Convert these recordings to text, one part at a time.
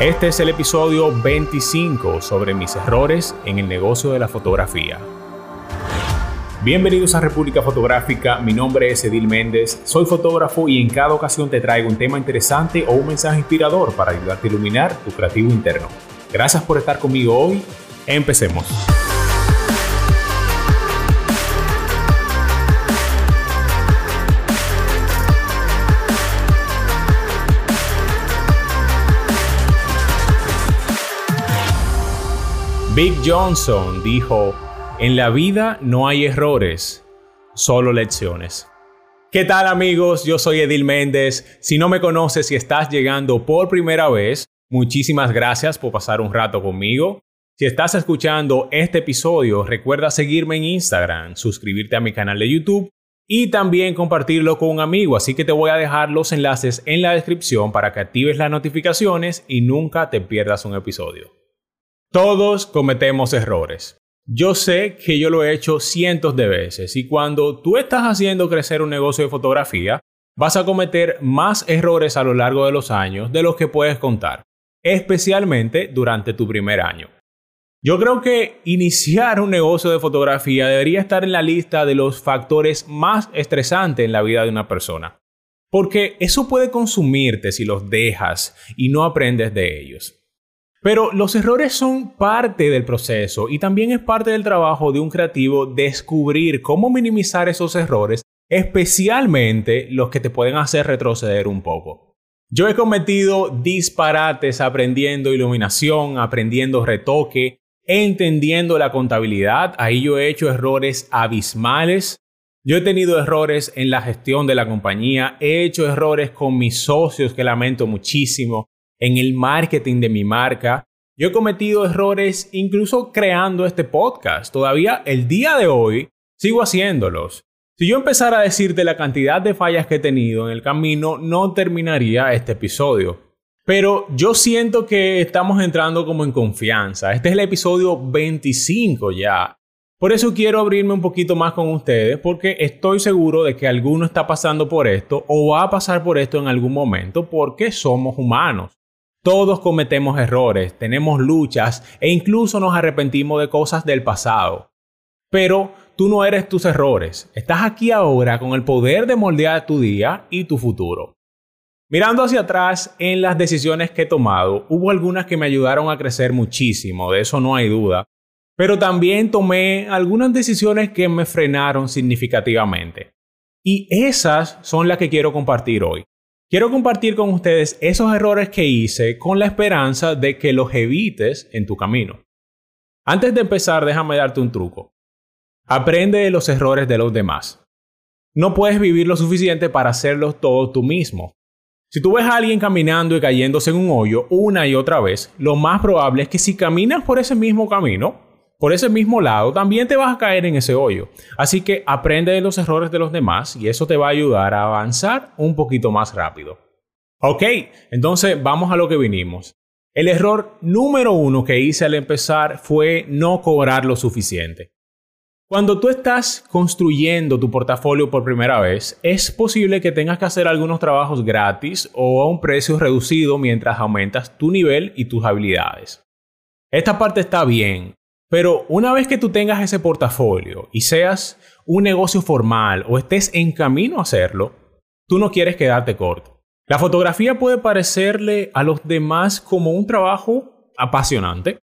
Este es el episodio 25 sobre mis errores en el negocio de la fotografía. Bienvenidos a República Fotográfica, mi nombre es Edil Méndez, soy fotógrafo y en cada ocasión te traigo un tema interesante o un mensaje inspirador para ayudarte a iluminar tu creativo interno. Gracias por estar conmigo hoy, empecemos. Big Johnson dijo, en la vida no hay errores, solo lecciones. ¿Qué tal amigos? Yo soy Edil Méndez. Si no me conoces y estás llegando por primera vez, muchísimas gracias por pasar un rato conmigo. Si estás escuchando este episodio, recuerda seguirme en Instagram, suscribirte a mi canal de YouTube y también compartirlo con un amigo. Así que te voy a dejar los enlaces en la descripción para que actives las notificaciones y nunca te pierdas un episodio. Todos cometemos errores. Yo sé que yo lo he hecho cientos de veces y cuando tú estás haciendo crecer un negocio de fotografía, vas a cometer más errores a lo largo de los años de los que puedes contar, especialmente durante tu primer año. Yo creo que iniciar un negocio de fotografía debería estar en la lista de los factores más estresantes en la vida de una persona, porque eso puede consumirte si los dejas y no aprendes de ellos. Pero los errores son parte del proceso y también es parte del trabajo de un creativo descubrir cómo minimizar esos errores, especialmente los que te pueden hacer retroceder un poco. Yo he cometido disparates aprendiendo iluminación, aprendiendo retoque, entendiendo la contabilidad. Ahí yo he hecho errores abismales. Yo he tenido errores en la gestión de la compañía, he hecho errores con mis socios que lamento muchísimo en el marketing de mi marca. Yo he cometido errores incluso creando este podcast. Todavía el día de hoy sigo haciéndolos. Si yo empezara a decirte la cantidad de fallas que he tenido en el camino, no terminaría este episodio. Pero yo siento que estamos entrando como en confianza. Este es el episodio 25 ya. Por eso quiero abrirme un poquito más con ustedes porque estoy seguro de que alguno está pasando por esto o va a pasar por esto en algún momento porque somos humanos. Todos cometemos errores, tenemos luchas e incluso nos arrepentimos de cosas del pasado. Pero tú no eres tus errores, estás aquí ahora con el poder de moldear tu día y tu futuro. Mirando hacia atrás en las decisiones que he tomado, hubo algunas que me ayudaron a crecer muchísimo, de eso no hay duda, pero también tomé algunas decisiones que me frenaron significativamente. Y esas son las que quiero compartir hoy. Quiero compartir con ustedes esos errores que hice con la esperanza de que los evites en tu camino. Antes de empezar, déjame darte un truco. Aprende de los errores de los demás. No puedes vivir lo suficiente para hacerlos todo tú mismo. Si tú ves a alguien caminando y cayéndose en un hoyo una y otra vez, lo más probable es que si caminas por ese mismo camino, por ese mismo lado, también te vas a caer en ese hoyo. Así que aprende de los errores de los demás y eso te va a ayudar a avanzar un poquito más rápido. Ok, entonces vamos a lo que vinimos. El error número uno que hice al empezar fue no cobrar lo suficiente. Cuando tú estás construyendo tu portafolio por primera vez, es posible que tengas que hacer algunos trabajos gratis o a un precio reducido mientras aumentas tu nivel y tus habilidades. Esta parte está bien, pero una vez que tú tengas ese portafolio y seas un negocio formal o estés en camino a hacerlo, tú no quieres quedarte corto. La fotografía puede parecerle a los demás como un trabajo apasionante.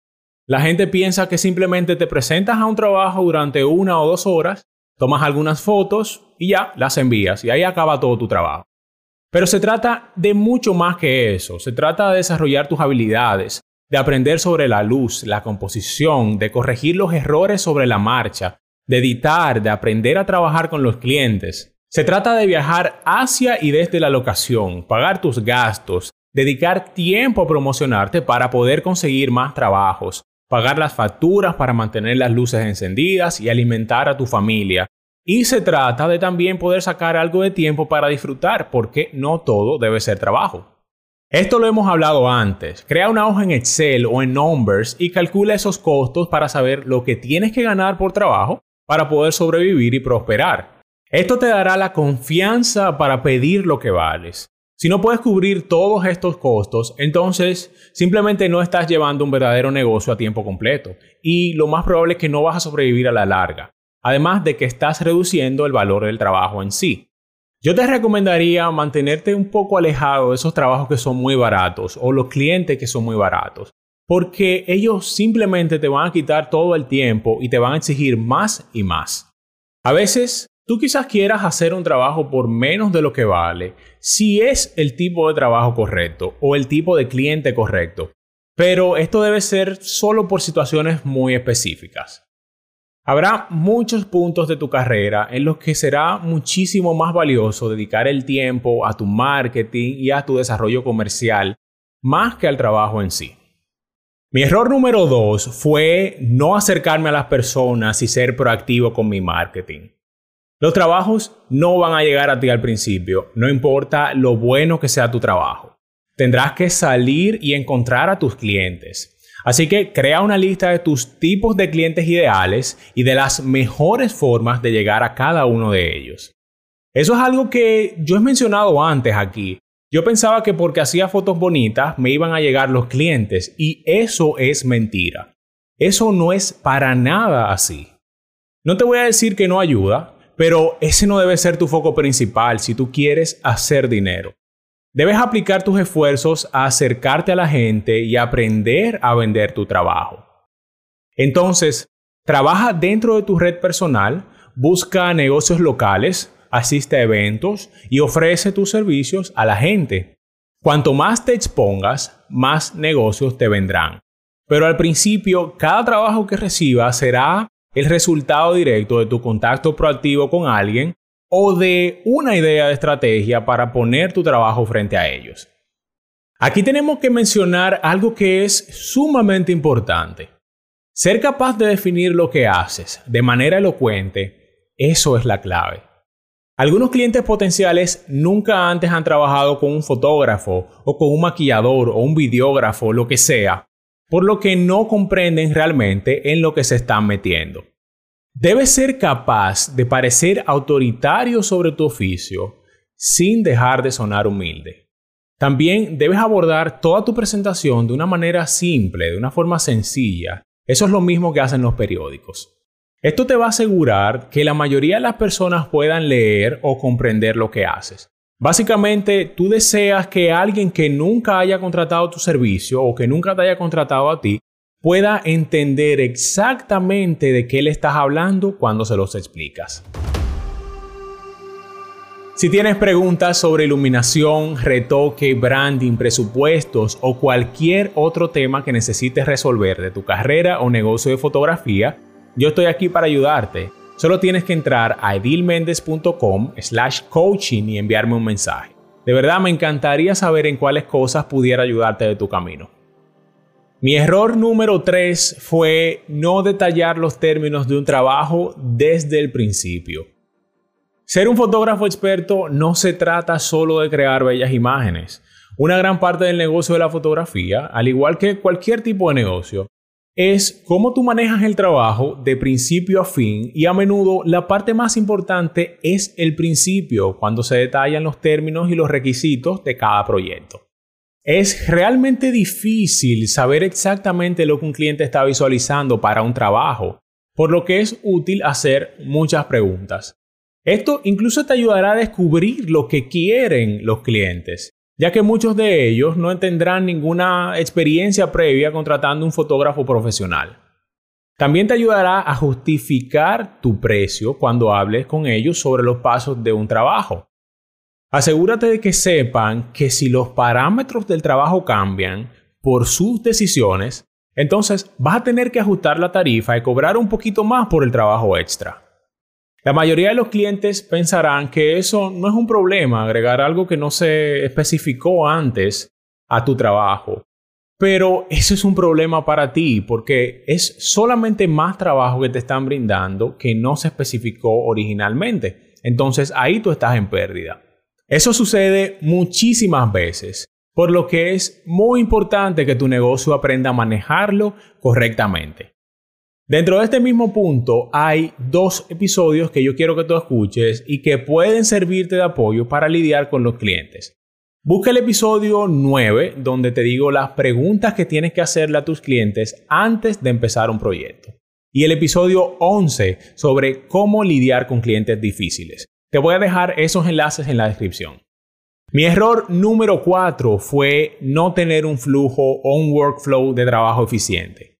La gente piensa que simplemente te presentas a un trabajo durante una o dos horas, tomas algunas fotos y ya las envías y ahí acaba todo tu trabajo. Pero se trata de mucho más que eso. Se trata de desarrollar tus habilidades, de aprender sobre la luz, la composición, de corregir los errores sobre la marcha, de editar, de aprender a trabajar con los clientes. Se trata de viajar hacia y desde la locación, pagar tus gastos, dedicar tiempo a promocionarte para poder conseguir más trabajos, pagar las facturas para mantener las luces encendidas y alimentar a tu familia. Y se trata de también poder sacar algo de tiempo para disfrutar, porque no todo debe ser trabajo. Esto lo hemos hablado antes. Crea una hoja en Excel o en Numbers y calcula esos costos para saber lo que tienes que ganar por trabajo para poder sobrevivir y prosperar. Esto te dará la confianza para pedir lo que vales. Si no puedes cubrir todos estos costos, entonces simplemente no estás llevando un verdadero negocio a tiempo completo y lo más probable es que no vas a sobrevivir a la larga, además de que estás reduciendo el valor del trabajo en sí. Yo te recomendaría mantenerte un poco alejado de esos trabajos que son muy baratos o los clientes que son muy baratos, porque ellos simplemente te van a quitar todo el tiempo y te van a exigir más y más. A veces tú quizás quieras hacer un trabajo por menos de lo que vale, si es el tipo de trabajo correcto o el tipo de cliente correcto, pero esto debe ser solo por situaciones muy específicas. Habrá muchos puntos de tu carrera en los que será muchísimo más valioso dedicar el tiempo a tu marketing y a tu desarrollo comercial más que al trabajo en sí. Mi error número dos fue no acercarme a las personas y ser proactivo con mi marketing. Los trabajos no van a llegar a ti al principio, no importa lo bueno que sea tu trabajo. Tendrás que salir y encontrar a tus clientes. Así que crea una lista de tus tipos de clientes ideales y de las mejores formas de llegar a cada uno de ellos. Eso es algo que yo he mencionado antes aquí. Yo pensaba que porque hacía fotos bonitas me iban a llegar los clientes y eso es mentira. Eso no es para nada así. No te voy a decir que no ayuda, pero ese no debe ser tu foco principal si tú quieres hacer dinero. Debes aplicar tus esfuerzos a acercarte a la gente y aprender a vender tu trabajo. Entonces, trabaja dentro de tu red personal, busca negocios locales, asiste a eventos y ofrece tus servicios a la gente. Cuanto más te expongas, más negocios te vendrán. Pero al principio, cada trabajo que recibas será el resultado directo de tu contacto proactivo con alguien o de una idea de estrategia para poner tu trabajo frente a ellos. Aquí tenemos que mencionar algo que es sumamente importante. Ser capaz de definir lo que haces de manera elocuente, eso es la clave. Algunos clientes potenciales nunca antes han trabajado con un fotógrafo o con un maquillador o un videógrafo, lo que sea, por lo que no comprenden realmente en lo que se están metiendo. Debes ser capaz de parecer autoritario sobre tu oficio sin dejar de sonar humilde. También debes abordar toda tu presentación de una manera simple, de una forma sencilla. Eso es lo mismo que hacen los periódicos. Esto te va a asegurar que la mayoría de las personas puedan leer o comprender lo que haces. Básicamente, tú deseas que alguien que nunca haya contratado tu servicio o que nunca te haya contratado a ti pueda entender exactamente de qué le estás hablando cuando se los explicas. Si tienes preguntas sobre iluminación, retoque, branding, presupuestos o cualquier otro tema que necesites resolver de tu carrera o negocio de fotografía, yo estoy aquí para ayudarte. Solo tienes que entrar a edilmendez.com slash coaching y enviarme un mensaje. De verdad me encantaría saber en cuáles cosas pudiera ayudarte de tu camino. Mi error número 3 fue no detallar los términos de un trabajo desde el principio. Ser un fotógrafo experto no se trata solo de crear bellas imágenes. Una gran parte del negocio de la fotografía, al igual que cualquier tipo de negocio, es cómo tú manejas el trabajo de principio a fin y a menudo la parte más importante es el principio, cuando se detallan los términos y los requisitos de cada proyecto. Es realmente difícil saber exactamente lo que un cliente está visualizando para un trabajo, por lo que es útil hacer muchas preguntas. Esto incluso te ayudará a descubrir lo que quieren los clientes, ya que muchos de ellos no tendrán ninguna experiencia previa contratando un fotógrafo profesional. También te ayudará a justificar tu precio cuando hables con ellos sobre los pasos de un trabajo. Asegúrate de que sepan que si los parámetros del trabajo cambian por sus decisiones, entonces vas a tener que ajustar la tarifa y cobrar un poquito más por el trabajo extra. La mayoría de los clientes pensarán que eso no es un problema, agregar algo que no se especificó antes a tu trabajo. Pero eso es un problema para ti porque es solamente más trabajo que te están brindando que no se especificó originalmente. Entonces ahí tú estás en pérdida. Eso sucede muchísimas veces, por lo que es muy importante que tu negocio aprenda a manejarlo correctamente. Dentro de este mismo punto hay dos episodios que yo quiero que tú escuches y que pueden servirte de apoyo para lidiar con los clientes. Busca el episodio 9 donde te digo las preguntas que tienes que hacerle a tus clientes antes de empezar un proyecto. Y el episodio 11 sobre cómo lidiar con clientes difíciles. Te voy a dejar esos enlaces en la descripción. Mi error número 4 fue no tener un flujo o un workflow de trabajo eficiente.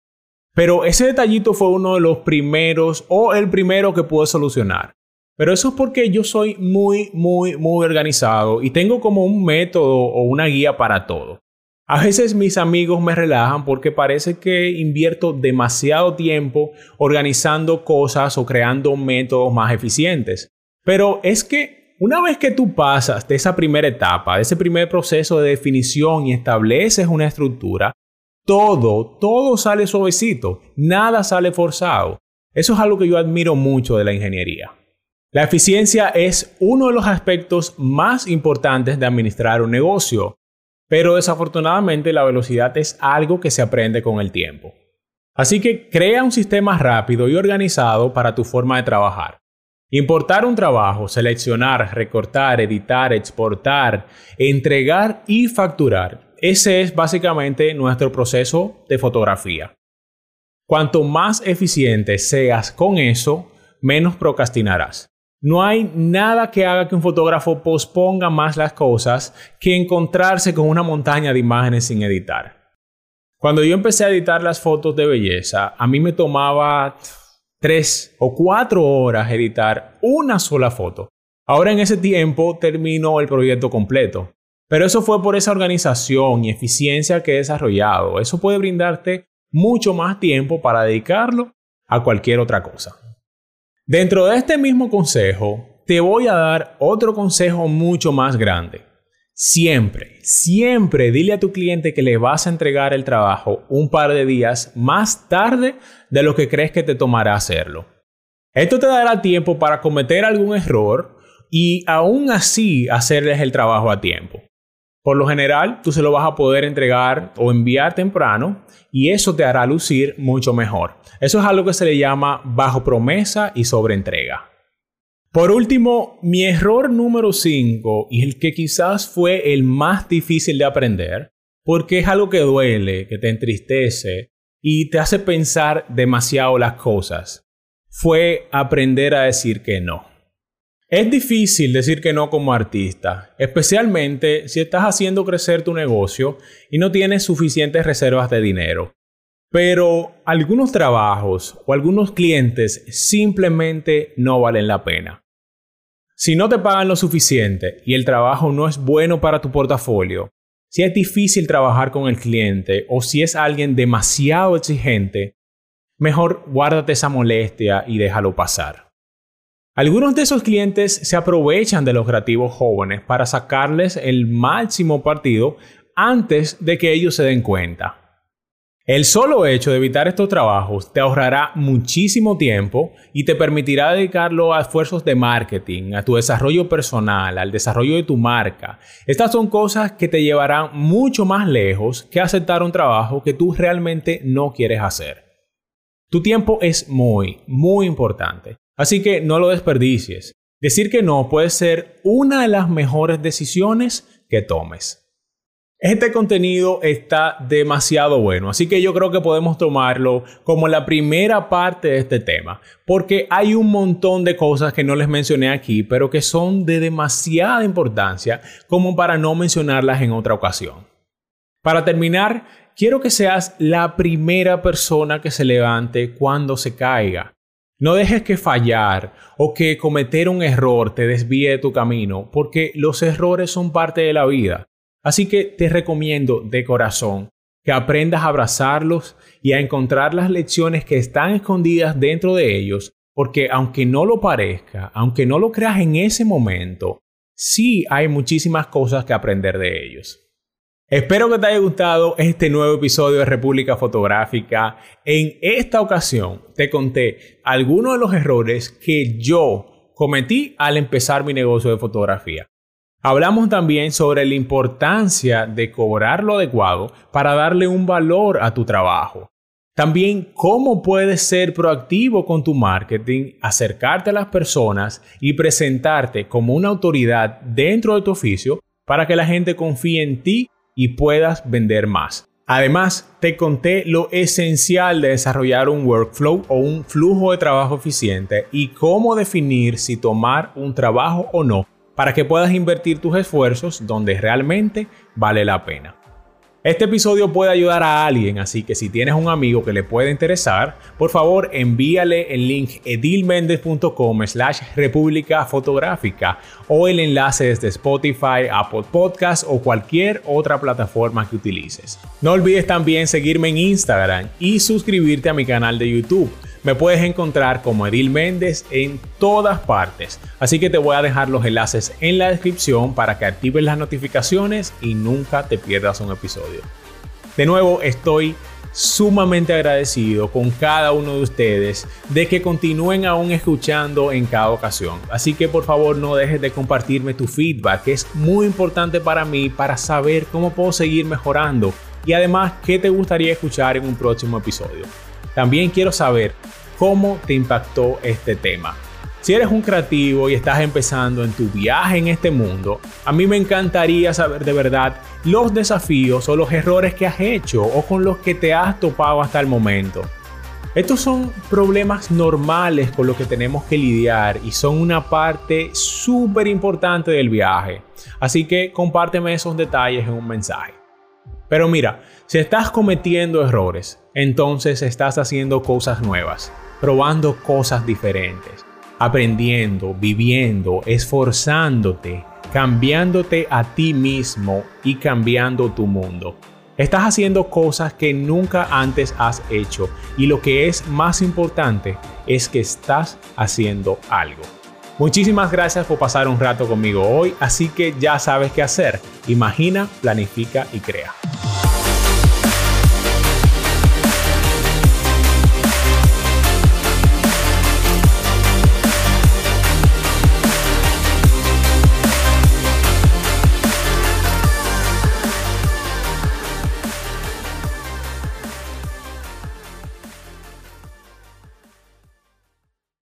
Pero ese detallito fue uno de los primeros o el primero que pude solucionar. Pero eso es porque yo soy muy, muy, muy organizado y tengo como un método o una guía para todo. A veces mis amigos me relajan porque parece que invierto demasiado tiempo organizando cosas o creando métodos más eficientes. Pero es que una vez que tú pasas de esa primera etapa, de ese primer proceso de definición y estableces una estructura, todo, todo sale suavecito, nada sale forzado. Eso es algo que yo admiro mucho de la ingeniería. La eficiencia es uno de los aspectos más importantes de administrar un negocio, pero desafortunadamente la velocidad es algo que se aprende con el tiempo. Así que crea un sistema rápido y organizado para tu forma de trabajar. Importar un trabajo, seleccionar, recortar, editar, exportar, entregar y facturar. Ese es básicamente nuestro proceso de fotografía. Cuanto más eficiente seas con eso, menos procrastinarás. No hay nada que haga que un fotógrafo posponga más las cosas que encontrarse con una montaña de imágenes sin editar. Cuando yo empecé a editar las fotos de belleza, a mí me tomaba tres o cuatro horas editar una sola foto. Ahora en ese tiempo termino el proyecto completo. Pero eso fue por esa organización y eficiencia que he desarrollado. Eso puede brindarte mucho más tiempo para dedicarlo a cualquier otra cosa. Dentro de este mismo consejo, te voy a dar otro consejo mucho más grande. Siempre, siempre dile a tu cliente que le vas a entregar el trabajo un par de días más tarde de lo que crees que te tomará hacerlo. Esto te dará tiempo para cometer algún error y aún así hacerles el trabajo a tiempo. Por lo general, tú se lo vas a poder entregar o enviar temprano y eso te hará lucir mucho mejor. Eso es algo que se le llama bajo promesa y sobreentrega. Por último, mi error número 5 y el que quizás fue el más difícil de aprender, porque es algo que duele, que te entristece y te hace pensar demasiado las cosas, fue aprender a decir que no. Es difícil decir que no como artista, especialmente si estás haciendo crecer tu negocio y no tienes suficientes reservas de dinero. Pero algunos trabajos o algunos clientes simplemente no valen la pena. Si no te pagan lo suficiente y el trabajo no es bueno para tu portafolio, si es difícil trabajar con el cliente o si es alguien demasiado exigente, mejor guárdate esa molestia y déjalo pasar. Algunos de esos clientes se aprovechan de los creativos jóvenes para sacarles el máximo partido antes de que ellos se den cuenta. El solo hecho de evitar estos trabajos te ahorrará muchísimo tiempo y te permitirá dedicarlo a esfuerzos de marketing, a tu desarrollo personal, al desarrollo de tu marca. Estas son cosas que te llevarán mucho más lejos que aceptar un trabajo que tú realmente no quieres hacer. Tu tiempo es muy, muy importante, así que no lo desperdicies. Decir que no puede ser una de las mejores decisiones que tomes. Este contenido está demasiado bueno, así que yo creo que podemos tomarlo como la primera parte de este tema, porque hay un montón de cosas que no les mencioné aquí, pero que son de demasiada importancia como para no mencionarlas en otra ocasión. Para terminar, quiero que seas la primera persona que se levante cuando se caiga. No dejes que fallar o que cometer un error te desvíe de tu camino, porque los errores son parte de la vida. Así que te recomiendo de corazón que aprendas a abrazarlos y a encontrar las lecciones que están escondidas dentro de ellos, porque aunque no lo parezca, aunque no lo creas en ese momento, sí hay muchísimas cosas que aprender de ellos. Espero que te haya gustado este nuevo episodio de República Fotográfica. En esta ocasión te conté algunos de los errores que yo cometí al empezar mi negocio de fotografía. Hablamos también sobre la importancia de cobrar lo adecuado para darle un valor a tu trabajo. También cómo puedes ser proactivo con tu marketing, acercarte a las personas y presentarte como una autoridad dentro de tu oficio para que la gente confíe en ti y puedas vender más. Además, te conté lo esencial de desarrollar un workflow o un flujo de trabajo eficiente y cómo definir si tomar un trabajo o no para que puedas invertir tus esfuerzos donde realmente vale la pena. Este episodio puede ayudar a alguien, así que si tienes un amigo que le puede interesar, por favor envíale el link edilmendez.com slash república fotográfica o el enlace desde Spotify, Apple Podcasts o cualquier otra plataforma que utilices. No olvides también seguirme en Instagram y suscribirte a mi canal de YouTube me puedes encontrar como Edil Méndez en todas partes, así que te voy a dejar los enlaces en la descripción para que actives las notificaciones y nunca te pierdas un episodio. De nuevo, estoy sumamente agradecido con cada uno de ustedes de que continúen aún escuchando en cada ocasión. Así que por favor no dejes de compartirme tu feedback, que es muy importante para mí para saber cómo puedo seguir mejorando y además qué te gustaría escuchar en un próximo episodio. También quiero saber cómo te impactó este tema. Si eres un creativo y estás empezando en tu viaje en este mundo, a mí me encantaría saber de verdad los desafíos o los errores que has hecho o con los que te has topado hasta el momento. Estos son problemas normales con los que tenemos que lidiar y son una parte súper importante del viaje. Así que compárteme esos detalles en un mensaje. Pero mira, si estás cometiendo errores, entonces estás haciendo cosas nuevas, probando cosas diferentes, aprendiendo, viviendo, esforzándote, cambiándote a ti mismo y cambiando tu mundo. Estás haciendo cosas que nunca antes has hecho y lo que es más importante es que estás haciendo algo. Muchísimas gracias por pasar un rato conmigo hoy, así que ya sabes qué hacer. Imagina, planifica y crea.